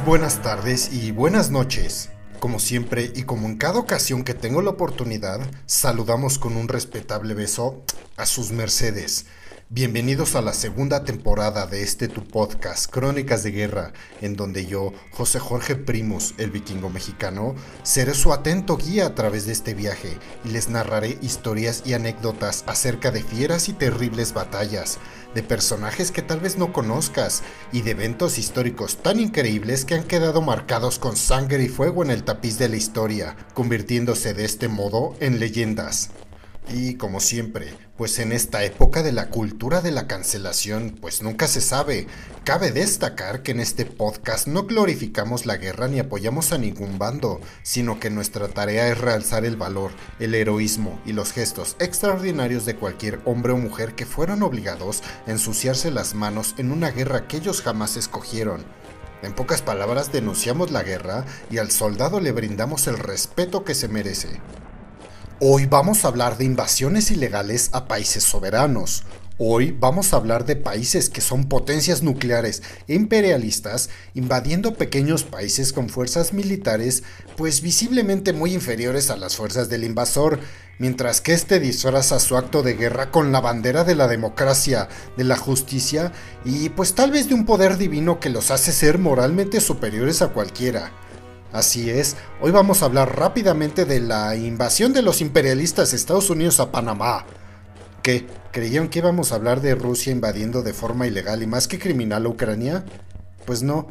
Buenas tardes y buenas noches. Como siempre y como en cada ocasión que tengo la oportunidad, saludamos con un respetable beso a sus mercedes. Bienvenidos a la segunda temporada de este tu podcast, Crónicas de Guerra, en donde yo, José Jorge Primus, el vikingo mexicano, seré su atento guía a través de este viaje y les narraré historias y anécdotas acerca de fieras y terribles batallas, de personajes que tal vez no conozcas y de eventos históricos tan increíbles que han quedado marcados con sangre y fuego en el tapiz de la historia, convirtiéndose de este modo en leyendas. Y como siempre, pues en esta época de la cultura de la cancelación, pues nunca se sabe. Cabe destacar que en este podcast no glorificamos la guerra ni apoyamos a ningún bando, sino que nuestra tarea es realzar el valor, el heroísmo y los gestos extraordinarios de cualquier hombre o mujer que fueron obligados a ensuciarse las manos en una guerra que ellos jamás escogieron. En pocas palabras, denunciamos la guerra y al soldado le brindamos el respeto que se merece. Hoy vamos a hablar de invasiones ilegales a países soberanos. Hoy vamos a hablar de países que son potencias nucleares e imperialistas invadiendo pequeños países con fuerzas militares pues visiblemente muy inferiores a las fuerzas del invasor, mientras que este disfraza su acto de guerra con la bandera de la democracia, de la justicia y pues tal vez de un poder divino que los hace ser moralmente superiores a cualquiera. Así es, hoy vamos a hablar rápidamente de la invasión de los imperialistas Estados Unidos a Panamá. ¿Qué? ¿Creyeron que íbamos a hablar de Rusia invadiendo de forma ilegal y más que criminal a Ucrania? Pues no.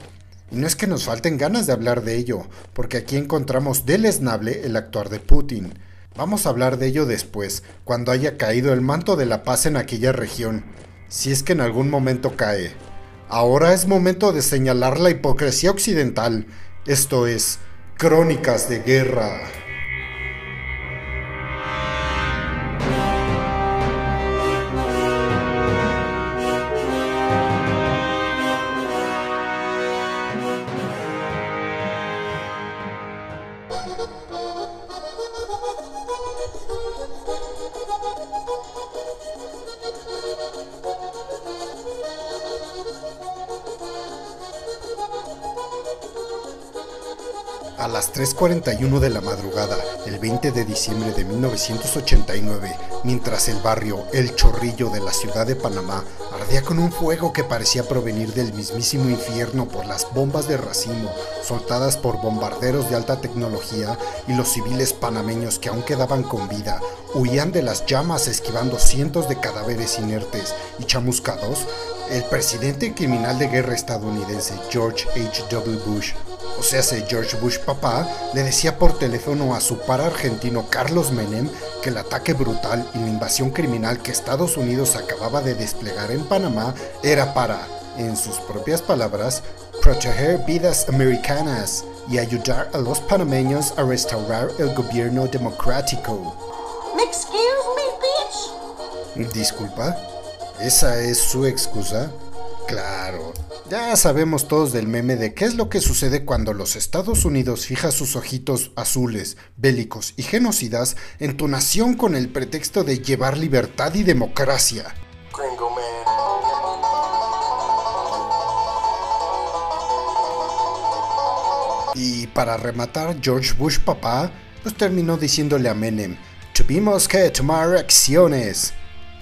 Y no es que nos falten ganas de hablar de ello, porque aquí encontramos deleznable el actuar de Putin. Vamos a hablar de ello después, cuando haya caído el manto de la paz en aquella región, si es que en algún momento cae. Ahora es momento de señalar la hipocresía occidental esto es Crónicas de Guerra. Las 3.41 de la madrugada, el 20 de diciembre de 1989, mientras el barrio El Chorrillo de la ciudad de Panamá ardía con un fuego que parecía provenir del mismísimo infierno por las bombas de racimo soltadas por bombarderos de alta tecnología y los civiles panameños que aún quedaban con vida huían de las llamas esquivando cientos de cadáveres inertes y chamuscados, el presidente criminal de guerra estadounidense George H.W. Bush o sea, George Bush papá, le decía por teléfono a su par argentino Carlos Menem que el ataque brutal y la invasión criminal que Estados Unidos acababa de desplegar en Panamá era para, en sus propias palabras, proteger vidas americanas y ayudar a los panameños a restaurar el gobierno democrático. Excuse me, bitch. Disculpa, ¿esa es su excusa? Claro, ya sabemos todos del meme de qué es lo que sucede cuando los Estados Unidos fija sus ojitos azules, bélicos y genocidas en tu nación con el pretexto de llevar libertad y democracia. Y para rematar, George Bush papá, pues terminó diciéndole a Menem, tuvimos que tomar acciones.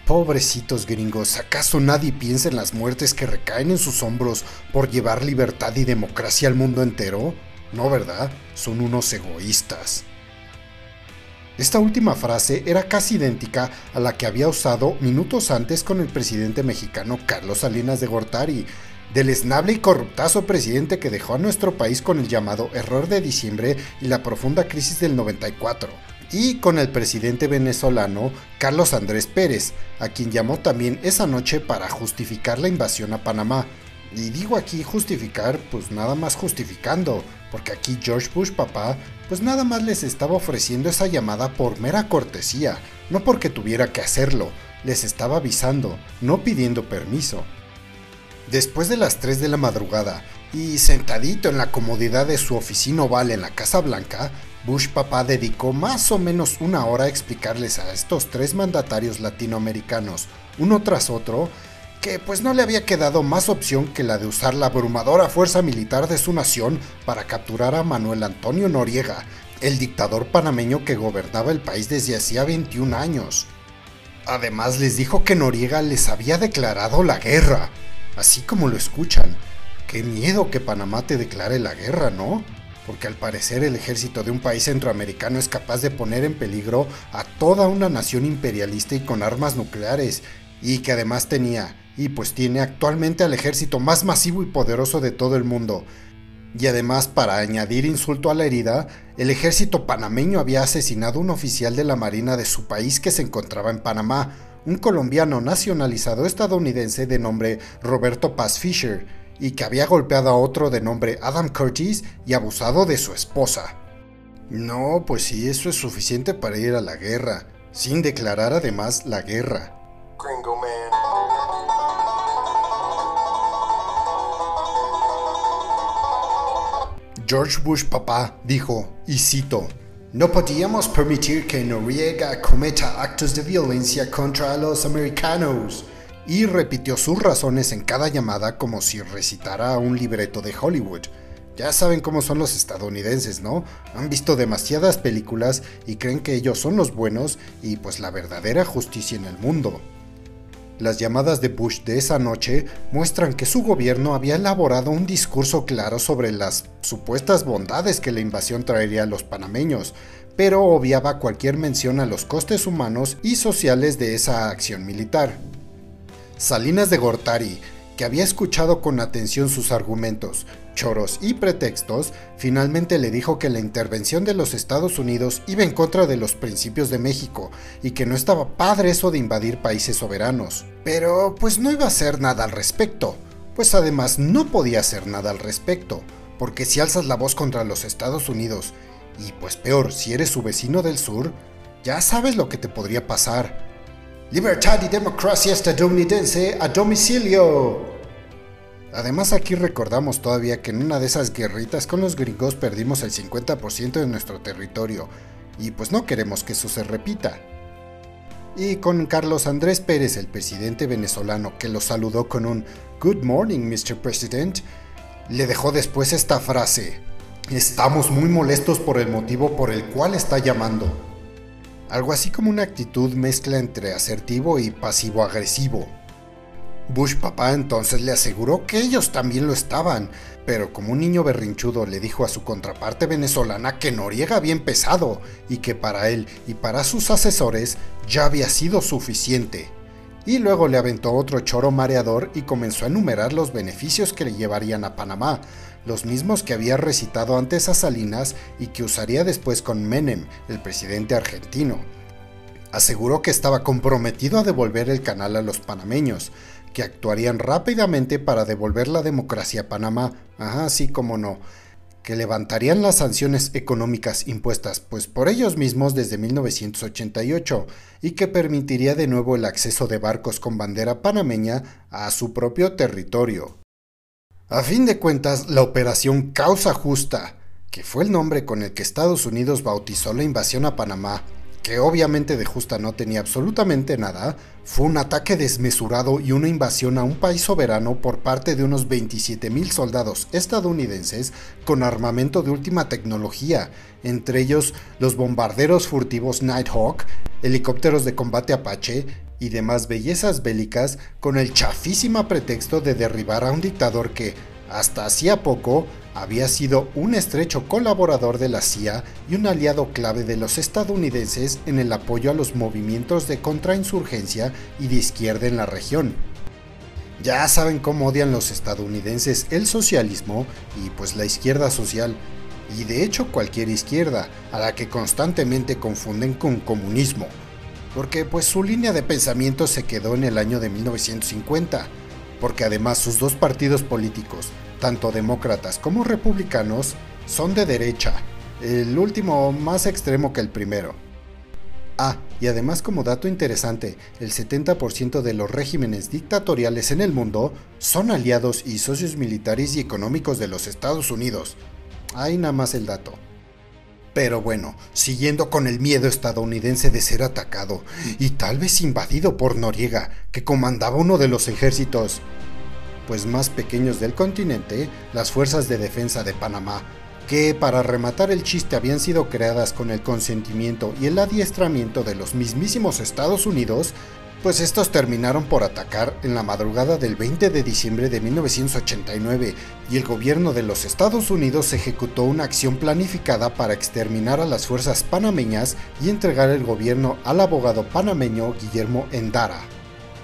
Pobrecitos gringos, ¿acaso nadie piensa en las muertes que recaen en sus hombros por llevar libertad y democracia al mundo entero? No, ¿verdad? Son unos egoístas. Esta última frase era casi idéntica a la que había usado minutos antes con el presidente mexicano Carlos Salinas de Gortari, del esnable y corruptazo presidente que dejó a nuestro país con el llamado error de diciembre y la profunda crisis del 94 y con el presidente venezolano Carlos Andrés Pérez, a quien llamó también esa noche para justificar la invasión a Panamá. Y digo aquí justificar, pues nada más justificando, porque aquí George Bush papá, pues nada más les estaba ofreciendo esa llamada por mera cortesía, no porque tuviera que hacerlo, les estaba avisando, no pidiendo permiso. Después de las 3 de la madrugada, y sentadito en la comodidad de su oficina oval en la Casa Blanca, Bush papá dedicó más o menos una hora a explicarles a estos tres mandatarios latinoamericanos, uno tras otro, que pues no le había quedado más opción que la de usar la abrumadora fuerza militar de su nación para capturar a Manuel Antonio Noriega, el dictador panameño que gobernaba el país desde hacía 21 años. Además les dijo que Noriega les había declarado la guerra, así como lo escuchan. Qué miedo que Panamá te declare la guerra, ¿no? Porque al parecer el ejército de un país centroamericano es capaz de poner en peligro a toda una nación imperialista y con armas nucleares, y que además tenía, y pues tiene actualmente al ejército más masivo y poderoso de todo el mundo, y además, para añadir insulto a la herida, el ejército panameño había asesinado a un oficial de la Marina de su país que se encontraba en Panamá, un colombiano nacionalizado estadounidense de nombre Roberto Paz Fisher, y que había golpeado a otro de nombre Adam Curtis y abusado de su esposa. No, pues sí, eso es suficiente para ir a la guerra, sin declarar además la guerra. George Bush papá dijo, y cito, no podíamos permitir que Noriega cometa actos de violencia contra los americanos. Y repitió sus razones en cada llamada como si recitara un libreto de Hollywood. Ya saben cómo son los estadounidenses, ¿no? Han visto demasiadas películas y creen que ellos son los buenos y pues la verdadera justicia en el mundo. Las llamadas de Bush de esa noche muestran que su gobierno había elaborado un discurso claro sobre las supuestas bondades que la invasión traería a los panameños, pero obviaba cualquier mención a los costes humanos y sociales de esa acción militar. Salinas de Gortari, que había escuchado con atención sus argumentos, choros y pretextos, finalmente le dijo que la intervención de los Estados Unidos iba en contra de los principios de México y que no estaba padre eso de invadir países soberanos. Pero pues no iba a hacer nada al respecto, pues además no podía hacer nada al respecto, porque si alzas la voz contra los Estados Unidos, y pues peor si eres su vecino del sur, ya sabes lo que te podría pasar. Libertad y democracia estadounidense a domicilio. Además aquí recordamos todavía que en una de esas guerritas con los gringos perdimos el 50% de nuestro territorio y pues no queremos que eso se repita. Y con Carlos Andrés Pérez, el presidente venezolano, que lo saludó con un Good morning, Mr. President, le dejó después esta frase, Estamos muy molestos por el motivo por el cual está llamando. Algo así como una actitud mezcla entre asertivo y pasivo-agresivo. Bush papá entonces le aseguró que ellos también lo estaban, pero como un niño berrinchudo le dijo a su contraparte venezolana que Noriega había empezado y que para él y para sus asesores ya había sido suficiente. Y luego le aventó otro choro mareador y comenzó a enumerar los beneficios que le llevarían a Panamá, los mismos que había recitado antes a Salinas y que usaría después con Menem, el presidente argentino. Aseguró que estaba comprometido a devolver el canal a los panameños, que actuarían rápidamente para devolver la democracia a Panamá, así como no, que levantarían las sanciones económicas impuestas pues por ellos mismos desde 1988 y que permitiría de nuevo el acceso de barcos con bandera panameña a su propio territorio. A fin de cuentas, la operación Causa Justa, que fue el nombre con el que Estados Unidos bautizó la invasión a Panamá, que obviamente de justa no tenía absolutamente nada, fue un ataque desmesurado y una invasión a un país soberano por parte de unos 27.000 soldados estadounidenses con armamento de última tecnología, entre ellos los bombarderos furtivos Nighthawk, helicópteros de combate Apache y demás bellezas bélicas con el chafísima pretexto de derribar a un dictador que, hasta hacía poco, había sido un estrecho colaborador de la CIA y un aliado clave de los estadounidenses en el apoyo a los movimientos de contrainsurgencia y de izquierda en la región. Ya saben cómo odian los estadounidenses el socialismo y pues la izquierda social, y de hecho cualquier izquierda, a la que constantemente confunden con comunismo, porque pues su línea de pensamiento se quedó en el año de 1950, porque además sus dos partidos políticos, tanto demócratas como republicanos, son de derecha, el último más extremo que el primero. Ah, y además como dato interesante, el 70% de los regímenes dictatoriales en el mundo son aliados y socios militares y económicos de los Estados Unidos. Ahí nada más el dato. Pero bueno, siguiendo con el miedo estadounidense de ser atacado y tal vez invadido por Noriega, que comandaba uno de los ejércitos pues más pequeños del continente, las fuerzas de defensa de Panamá, que para rematar el chiste habían sido creadas con el consentimiento y el adiestramiento de los mismísimos Estados Unidos, pues estos terminaron por atacar en la madrugada del 20 de diciembre de 1989 y el gobierno de los Estados Unidos ejecutó una acción planificada para exterminar a las fuerzas panameñas y entregar el gobierno al abogado panameño Guillermo Endara.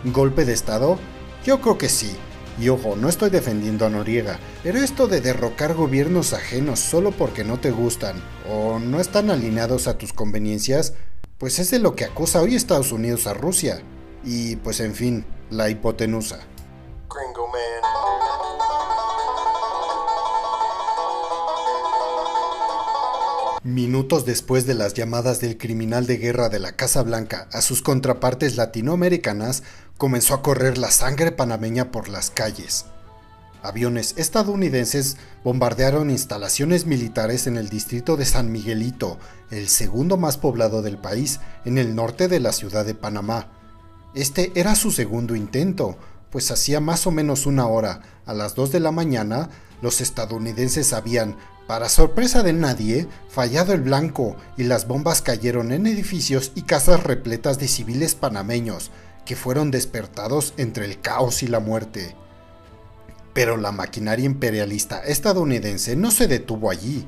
¿Golpe de Estado? Yo creo que sí. Y ojo, no estoy defendiendo a Noriega, pero esto de derrocar gobiernos ajenos solo porque no te gustan o no están alineados a tus conveniencias, pues es de lo que acusa hoy Estados Unidos a Rusia. Y pues en fin, la hipotenusa. Minutos después de las llamadas del criminal de guerra de la Casa Blanca a sus contrapartes latinoamericanas, comenzó a correr la sangre panameña por las calles. Aviones estadounidenses bombardearon instalaciones militares en el distrito de San Miguelito, el segundo más poblado del país, en el norte de la ciudad de Panamá, este era su segundo intento, pues hacía más o menos una hora, a las 2 de la mañana, los estadounidenses habían, para sorpresa de nadie, fallado el blanco y las bombas cayeron en edificios y casas repletas de civiles panameños, que fueron despertados entre el caos y la muerte. Pero la maquinaria imperialista estadounidense no se detuvo allí,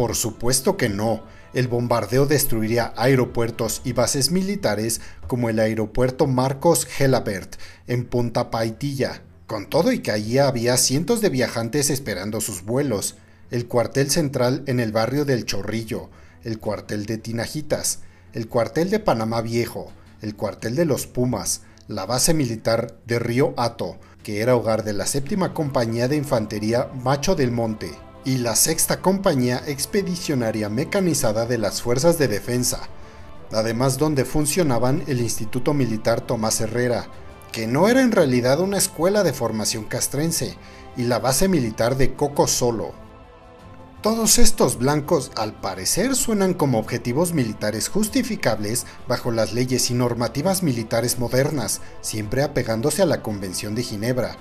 por supuesto que no, el bombardeo destruiría aeropuertos y bases militares como el aeropuerto Marcos Gelabert en Punta Paitilla. Con todo y que allí había cientos de viajantes esperando sus vuelos, el cuartel central en el barrio del Chorrillo, el cuartel de Tinajitas, el cuartel de Panamá Viejo, el cuartel de los Pumas, la base militar de Río Hato, que era hogar de la séptima compañía de infantería Macho del Monte, y la sexta compañía expedicionaria mecanizada de las Fuerzas de Defensa, además donde funcionaban el Instituto Militar Tomás Herrera, que no era en realidad una escuela de formación castrense, y la base militar de Coco Solo. Todos estos blancos al parecer suenan como objetivos militares justificables bajo las leyes y normativas militares modernas, siempre apegándose a la Convención de Ginebra,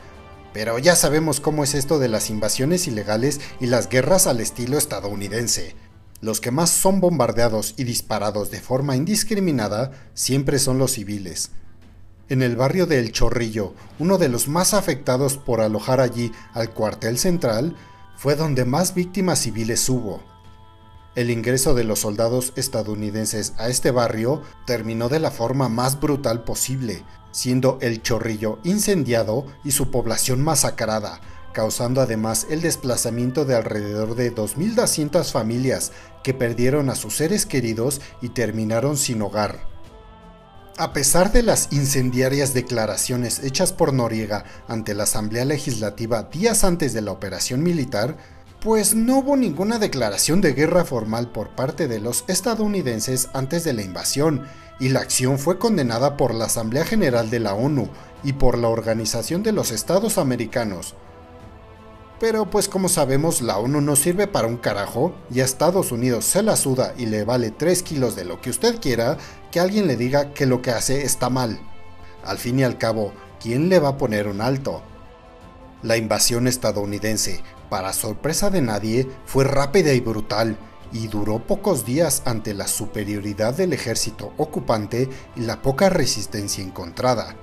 pero ya sabemos cómo es esto de las invasiones ilegales y las guerras al estilo estadounidense. Los que más son bombardeados y disparados de forma indiscriminada siempre son los civiles. En el barrio de El Chorrillo, uno de los más afectados por alojar allí al cuartel central, fue donde más víctimas civiles hubo. El ingreso de los soldados estadounidenses a este barrio terminó de la forma más brutal posible, siendo el Chorrillo incendiado y su población masacrada, causando además el desplazamiento de alrededor de 2.200 familias que perdieron a sus seres queridos y terminaron sin hogar. A pesar de las incendiarias declaraciones hechas por Noriega ante la Asamblea Legislativa días antes de la operación militar, pues no hubo ninguna declaración de guerra formal por parte de los estadounidenses antes de la invasión, y la acción fue condenada por la Asamblea General de la ONU y por la Organización de los Estados Americanos. Pero pues como sabemos la ONU no sirve para un carajo y a Estados Unidos se la suda y le vale 3 kilos de lo que usted quiera que alguien le diga que lo que hace está mal. Al fin y al cabo, ¿quién le va a poner un alto? La invasión estadounidense, para sorpresa de nadie, fue rápida y brutal, y duró pocos días ante la superioridad del ejército ocupante y la poca resistencia encontrada.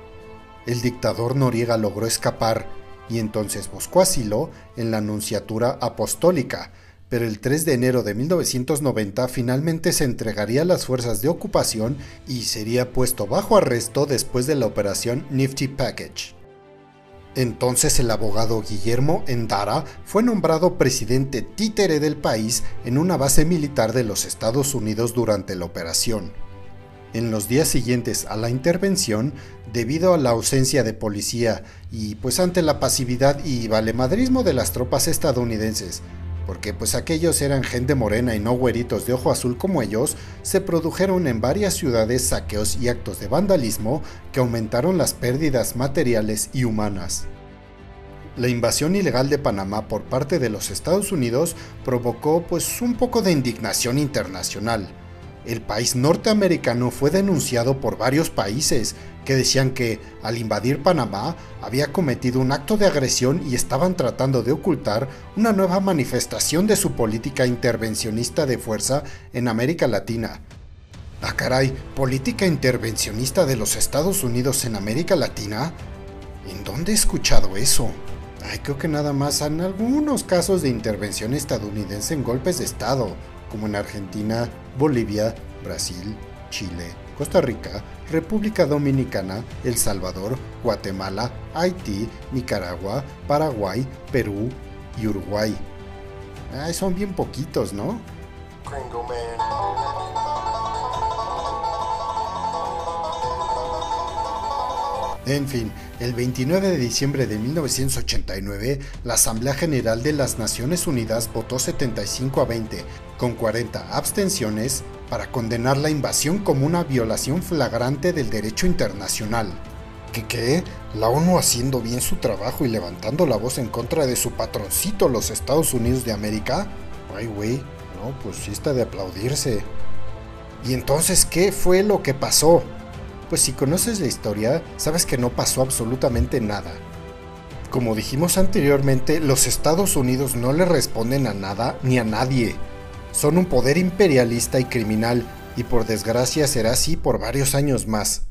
El dictador Noriega logró escapar y entonces buscó asilo en la Nunciatura Apostólica, pero el 3 de enero de 1990 finalmente se entregaría a las fuerzas de ocupación y sería puesto bajo arresto después de la operación Nifty Package. Entonces el abogado Guillermo Endara fue nombrado presidente títere del país en una base militar de los Estados Unidos durante la operación. En los días siguientes a la intervención, debido a la ausencia de policía y pues ante la pasividad y valemadrismo de las tropas estadounidenses, porque pues aquellos eran gente morena y no güeritos de ojo azul como ellos, se produjeron en varias ciudades saqueos y actos de vandalismo que aumentaron las pérdidas materiales y humanas. La invasión ilegal de Panamá por parte de los Estados Unidos provocó pues un poco de indignación internacional. El país norteamericano fue denunciado por varios países que decían que al invadir Panamá había cometido un acto de agresión y estaban tratando de ocultar una nueva manifestación de su política intervencionista de fuerza en América Latina. Ah caray, política intervencionista de los Estados Unidos en América Latina. ¿En dónde he escuchado eso? Ay, creo que nada más en algunos casos de intervención estadounidense en golpes de Estado, como en Argentina, Bolivia, Brasil, Chile, Costa Rica, República Dominicana, El Salvador, Guatemala, Haití, Nicaragua, Paraguay, Perú y Uruguay. Ay, son bien poquitos, ¿no? En fin, el 29 de diciembre de 1989, la Asamblea General de las Naciones Unidas votó 75 a 20, con 40 abstenciones, para condenar la invasión como una violación flagrante del derecho internacional. ¿Qué qué? ¿La ONU haciendo bien su trabajo y levantando la voz en contra de su patroncito los Estados Unidos de América? Ay, güey, no, pues sí está de aplaudirse. ¿Y entonces qué fue lo que pasó? Pues si conoces la historia, sabes que no pasó absolutamente nada. Como dijimos anteriormente, los Estados Unidos no le responden a nada ni a nadie. Son un poder imperialista y criminal, y por desgracia será así por varios años más.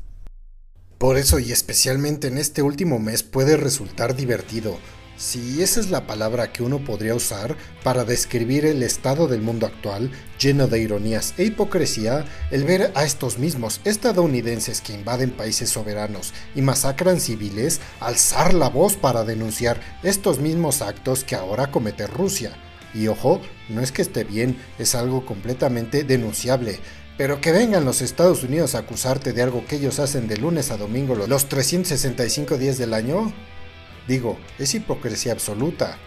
Por eso y especialmente en este último mes puede resultar divertido, si esa es la palabra que uno podría usar para describir el estado del mundo actual, lleno de ironías e hipocresía, el ver a estos mismos estadounidenses que invaden países soberanos y masacran civiles, alzar la voz para denunciar estos mismos actos que ahora comete Rusia. Y ojo, no es que esté bien, es algo completamente denunciable. Pero que vengan los Estados Unidos a acusarte de algo que ellos hacen de lunes a domingo los 365 días del año, Digo, es hipocresía absoluta.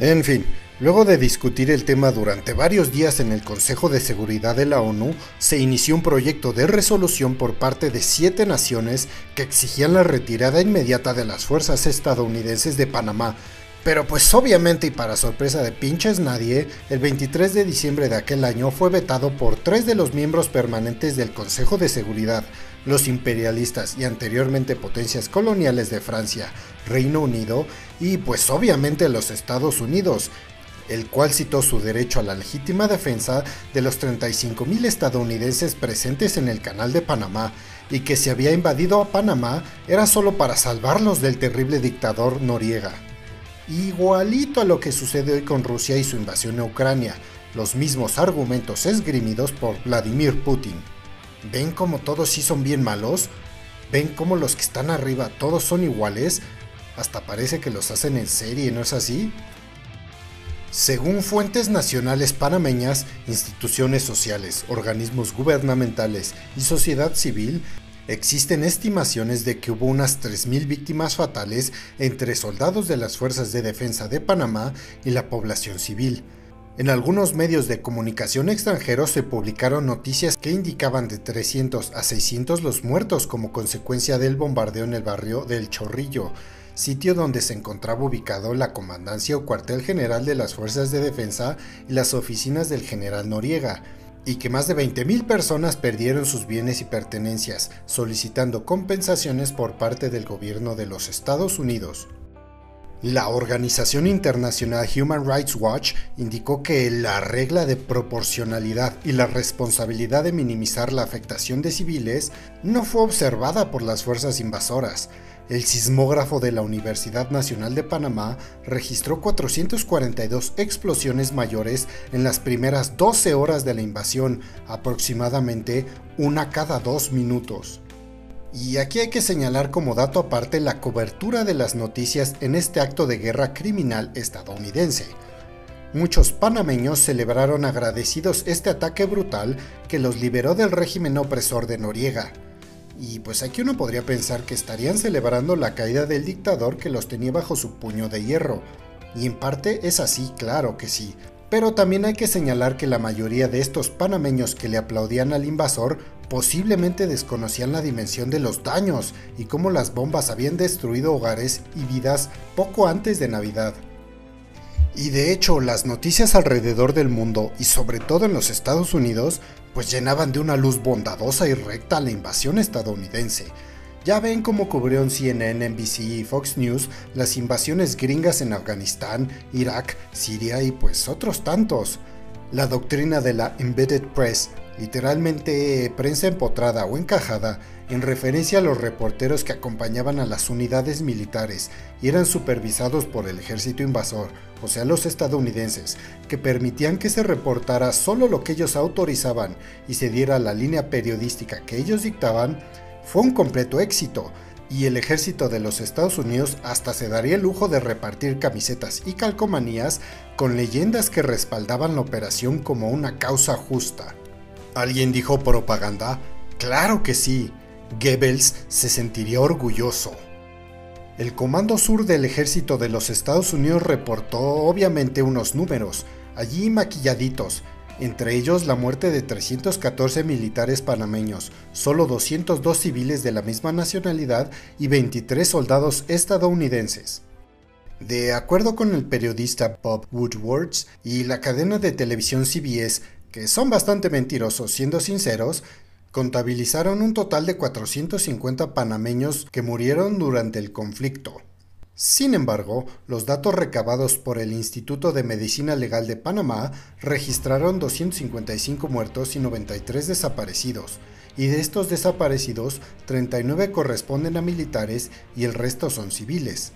En fin, luego de discutir el tema durante varios días en el Consejo de Seguridad de la ONU, se inició un proyecto de resolución por parte de siete naciones que exigían la retirada inmediata de las fuerzas estadounidenses de Panamá. Pero pues obviamente y para sorpresa de pinches nadie, el 23 de diciembre de aquel año fue vetado por tres de los miembros permanentes del Consejo de Seguridad, los imperialistas y anteriormente potencias coloniales de Francia, Reino Unido y pues obviamente los Estados Unidos, el cual citó su derecho a la legítima defensa de los 35.000 estadounidenses presentes en el Canal de Panamá y que se había invadido a Panamá era solo para salvarlos del terrible dictador Noriega igualito a lo que sucede hoy con Rusia y su invasión a Ucrania, los mismos argumentos esgrimidos por Vladimir Putin. ¿Ven cómo todos sí son bien malos? ¿Ven cómo los que están arriba todos son iguales? Hasta parece que los hacen en serie, ¿no es así? Según fuentes nacionales panameñas, instituciones sociales, organismos gubernamentales y sociedad civil, Existen estimaciones de que hubo unas 3.000 víctimas fatales entre soldados de las Fuerzas de Defensa de Panamá y la población civil. En algunos medios de comunicación extranjeros se publicaron noticias que indicaban de 300 a 600 los muertos como consecuencia del bombardeo en el barrio del Chorrillo, sitio donde se encontraba ubicado la comandancia o cuartel general de las Fuerzas de Defensa y las oficinas del general Noriega, y que más de 20.000 personas perdieron sus bienes y pertenencias, solicitando compensaciones por parte del gobierno de los Estados Unidos. La organización internacional Human Rights Watch indicó que la regla de proporcionalidad y la responsabilidad de minimizar la afectación de civiles no fue observada por las fuerzas invasoras, el sismógrafo de la Universidad Nacional de Panamá registró 442 explosiones mayores en las primeras 12 horas de la invasión, aproximadamente una cada dos minutos. Y aquí hay que señalar como dato aparte la cobertura de las noticias en este acto de guerra criminal estadounidense. Muchos panameños celebraron agradecidos este ataque brutal que los liberó del régimen opresor de Noriega. Y pues aquí uno podría pensar que estarían celebrando la caída del dictador que los tenía bajo su puño de hierro. Y en parte es así, claro que sí. Pero también hay que señalar que la mayoría de estos panameños que le aplaudían al invasor posiblemente desconocían la dimensión de los daños y cómo las bombas habían destruido hogares y vidas poco antes de Navidad. Y de hecho, las noticias alrededor del mundo, y sobre todo en los Estados Unidos, pues llenaban de una luz bondadosa y recta la invasión estadounidense, ya ven cómo cubrieron CNN, NBC y Fox News las invasiones gringas en Afganistán, Irak, Siria y pues otros tantos. La doctrina de la Embedded Press, literalmente prensa empotrada o encajada, en referencia a los reporteros que acompañaban a las unidades militares y eran supervisados por el ejército invasor, o sea los estadounidenses, que permitían que se reportara solo lo que ellos autorizaban y se diera la línea periodística que ellos dictaban, fue un completo éxito, y el ejército de los Estados Unidos hasta se daría el lujo de repartir camisetas y calcomanías con leyendas que respaldaban la operación como una causa justa. ¿Alguien dijo propaganda? Claro que sí. Goebbels se sentiría orgulloso. El Comando Sur del Ejército de los Estados Unidos reportó obviamente unos números, allí maquilladitos, entre ellos la muerte de 314 militares panameños, solo 202 civiles de la misma nacionalidad y 23 soldados estadounidenses. De acuerdo con el periodista Bob Woodward y la cadena de televisión CBS, que son bastante mentirosos siendo sinceros, contabilizaron un total de 450 panameños que murieron durante el conflicto. Sin embargo, los datos recabados por el Instituto de Medicina Legal de Panamá registraron 255 muertos y 93 desaparecidos, y de estos desaparecidos, 39 corresponden a militares y el resto son civiles.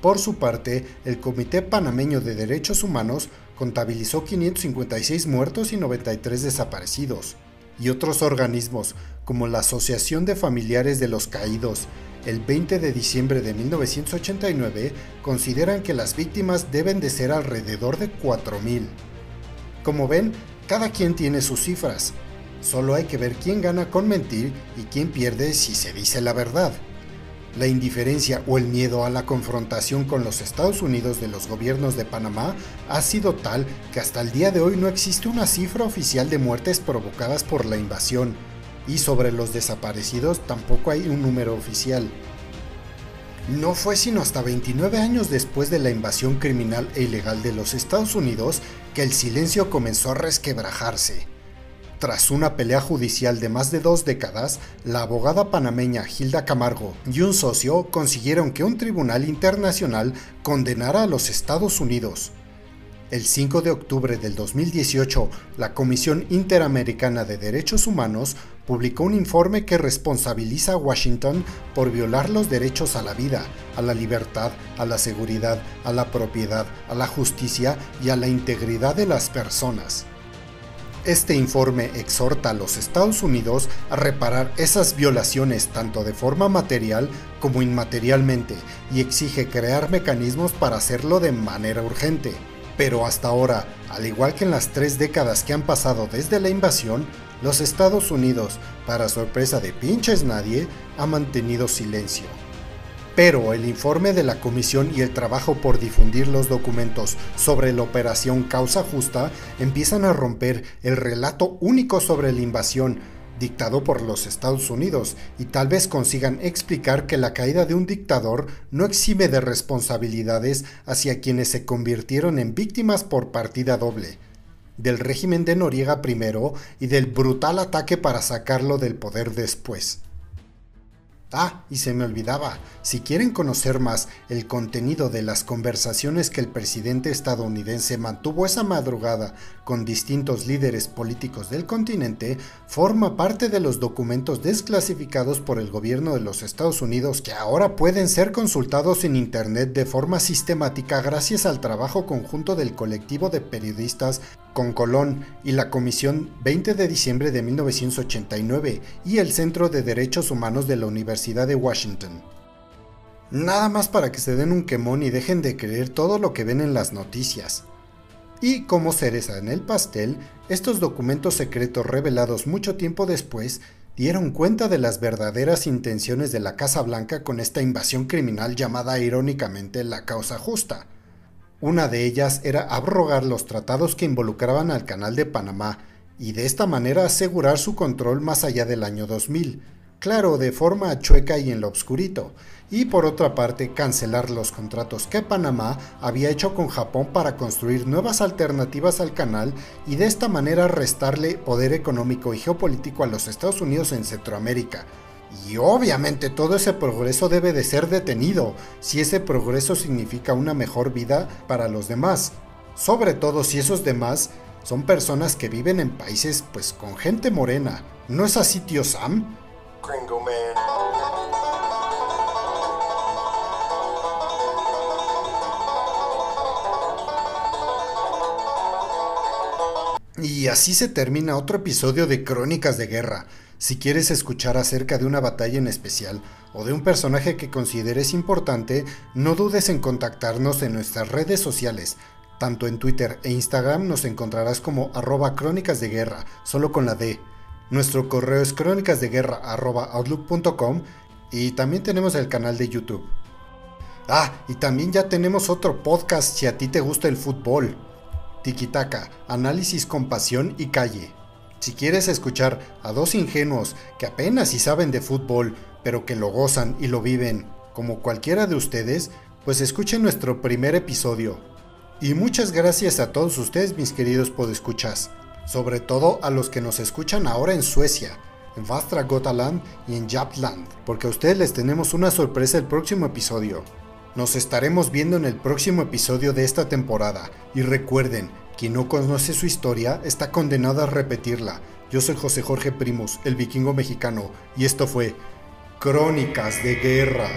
Por su parte, el Comité Panameño de Derechos Humanos contabilizó 556 muertos y 93 desaparecidos, y otros organismos, como la Asociación de Familiares de los Caídos el 20 de diciembre de 1989 consideran que las víctimas deben de ser alrededor de 4.000. Como ven, cada quien tiene sus cifras. Solo hay que ver quién gana con mentir y quién pierde si se dice la verdad. La indiferencia o el miedo a la confrontación con los Estados Unidos de los gobiernos de Panamá ha sido tal que hasta el día de hoy no existe una cifra oficial de muertes provocadas por la invasión, y sobre los desaparecidos tampoco hay un número oficial. No fue sino hasta 29 años después de la invasión criminal e ilegal de los Estados Unidos que el silencio comenzó a resquebrajarse. Tras una pelea judicial de más de dos décadas, la abogada panameña Hilda Camargo y un socio consiguieron que un tribunal internacional condenara a los Estados Unidos. El 5 de octubre del 2018, la Comisión Interamericana de Derechos Humanos publicó un informe que responsabiliza a Washington por violar los derechos a la vida, a la libertad, a la seguridad, a la propiedad, a la justicia y a la integridad de las personas. Este informe exhorta a los Estados Unidos a reparar esas violaciones tanto de forma material como inmaterialmente y exige crear mecanismos para hacerlo de manera urgente. Pero hasta ahora, al igual que en las tres décadas que han pasado desde la invasión, los Estados Unidos, para sorpresa de pinches nadie, ha mantenido silencio. Pero el informe de la comisión y el trabajo por difundir los documentos sobre la operación Causa Justa empiezan a romper el relato único sobre la invasión dictado por los Estados Unidos y tal vez consigan explicar que la caída de un dictador no exime de responsabilidades hacia quienes se convirtieron en víctimas por partida doble del régimen de Noriega primero y del brutal ataque para sacarlo del poder después. Ah, y se me olvidaba, si quieren conocer más el contenido de las conversaciones que el presidente estadounidense mantuvo esa madrugada con distintos líderes políticos del continente, forma parte de los documentos desclasificados por el gobierno de los Estados Unidos que ahora pueden ser consultados en Internet de forma sistemática gracias al trabajo conjunto del colectivo de periodistas con Colón y la Comisión 20 de diciembre de 1989 y el Centro de Derechos Humanos de la Universidad de Washington. Nada más para que se den un quemón y dejen de creer todo lo que ven en las noticias. Y como cereza en el pastel, estos documentos secretos revelados mucho tiempo después dieron cuenta de las verdaderas intenciones de la Casa Blanca con esta invasión criminal llamada irónicamente la causa justa Una de ellas era abrogar los tratados que involucraban al Canal de Panamá y de esta manera asegurar su control más allá del año 2000, claro, de forma chueca y en lo obscurito, y por otra parte cancelar los contratos que Panamá había hecho con Japón para construir nuevas alternativas al canal y de esta manera restarle poder económico y geopolítico a los Estados Unidos en Centroamérica, y obviamente todo ese progreso debe de ser detenido si ese progreso significa una mejor vida para los demás. Sobre todo si esos demás son personas que viven en países pues con gente morena. ¿No es así, tío Sam? Y así se termina otro episodio de Crónicas de Guerra. Si quieres escuchar acerca de una batalla en especial o de un personaje que consideres importante, no dudes en contactarnos en nuestras redes sociales. Tanto en Twitter e Instagram nos encontrarás como arroba crónicas de guerra, solo con la D. Nuestro correo es crónicasdeguerra.outlook.com y también tenemos el canal de YouTube. Ah, y también ya tenemos otro podcast si a ti te gusta el fútbol. Tikitaka, análisis con pasión y calle. Si quieres escuchar a dos ingenuos que apenas si saben de fútbol, pero que lo gozan y lo viven, como cualquiera de ustedes, pues escuchen nuestro primer episodio. Y muchas gracias a todos ustedes, mis queridos podescuchas, sobre todo a los que nos escuchan ahora en Suecia, en Vastra Gotaland y en Japland, porque a ustedes les tenemos una sorpresa el próximo episodio. Nos estaremos viendo en el próximo episodio de esta temporada y recuerden quien no conoce su historia está condenado a repetirla. Yo soy José Jorge Primos, el vikingo mexicano, y esto fue Crónicas de Guerra.